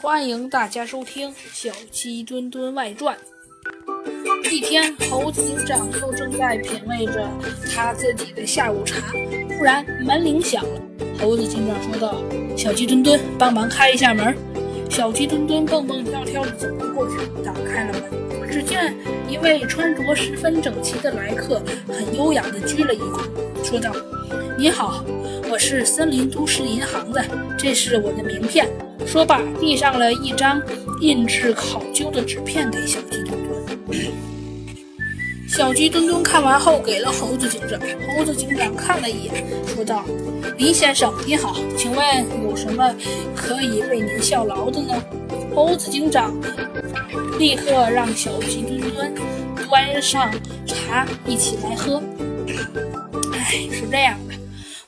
欢迎大家收听《小鸡墩墩外传》。一天，猴子警长又正在品味着他自己的下午茶，突然门铃响了。猴子警长说道：“小鸡墩墩，帮忙开一下门。”小鸡墩墩蹦蹦跳跳地走了过去，打开了门。只见一位穿着十分整齐的来客，很优雅地鞠了一躬，说道：“你好，我是森林都市银行的，这是我的名片。”说罢，递上了一张印制考究的纸片给小鸡墩墩。小鸡墩墩看完后，给了猴子警长。猴子警长看了一眼，说道：“林先生，你好，请问有什么可以为您效劳的呢？”猴子警长立刻让小鸡墩墩端上茶，一起来喝。哎，是这样的。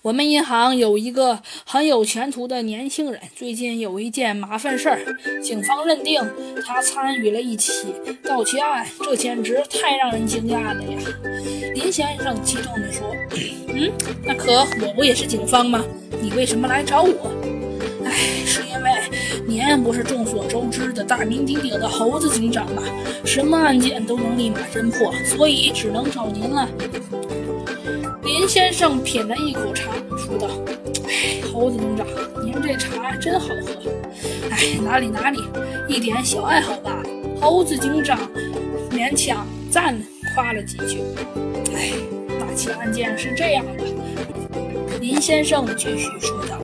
我们银行有一个很有前途的年轻人，最近有一件麻烦事儿，警方认定他参与了一起盗窃案，这简直太让人惊讶了呀！林先生激动地说：“嗯，那可我不也是警方吗？你为什么来找我？哎，是因为您不是众所周知的大名鼎鼎的猴子警长吗？什么案件都能立马侦破，所以只能找您了。”先生品了一口茶，说道：“哎，猴子警长，您这茶真好喝。哎，哪里哪里，一点小爱好罢了。”猴子警长勉强赞夸了几句。哎，那起案件是这样的，林先生继续说道。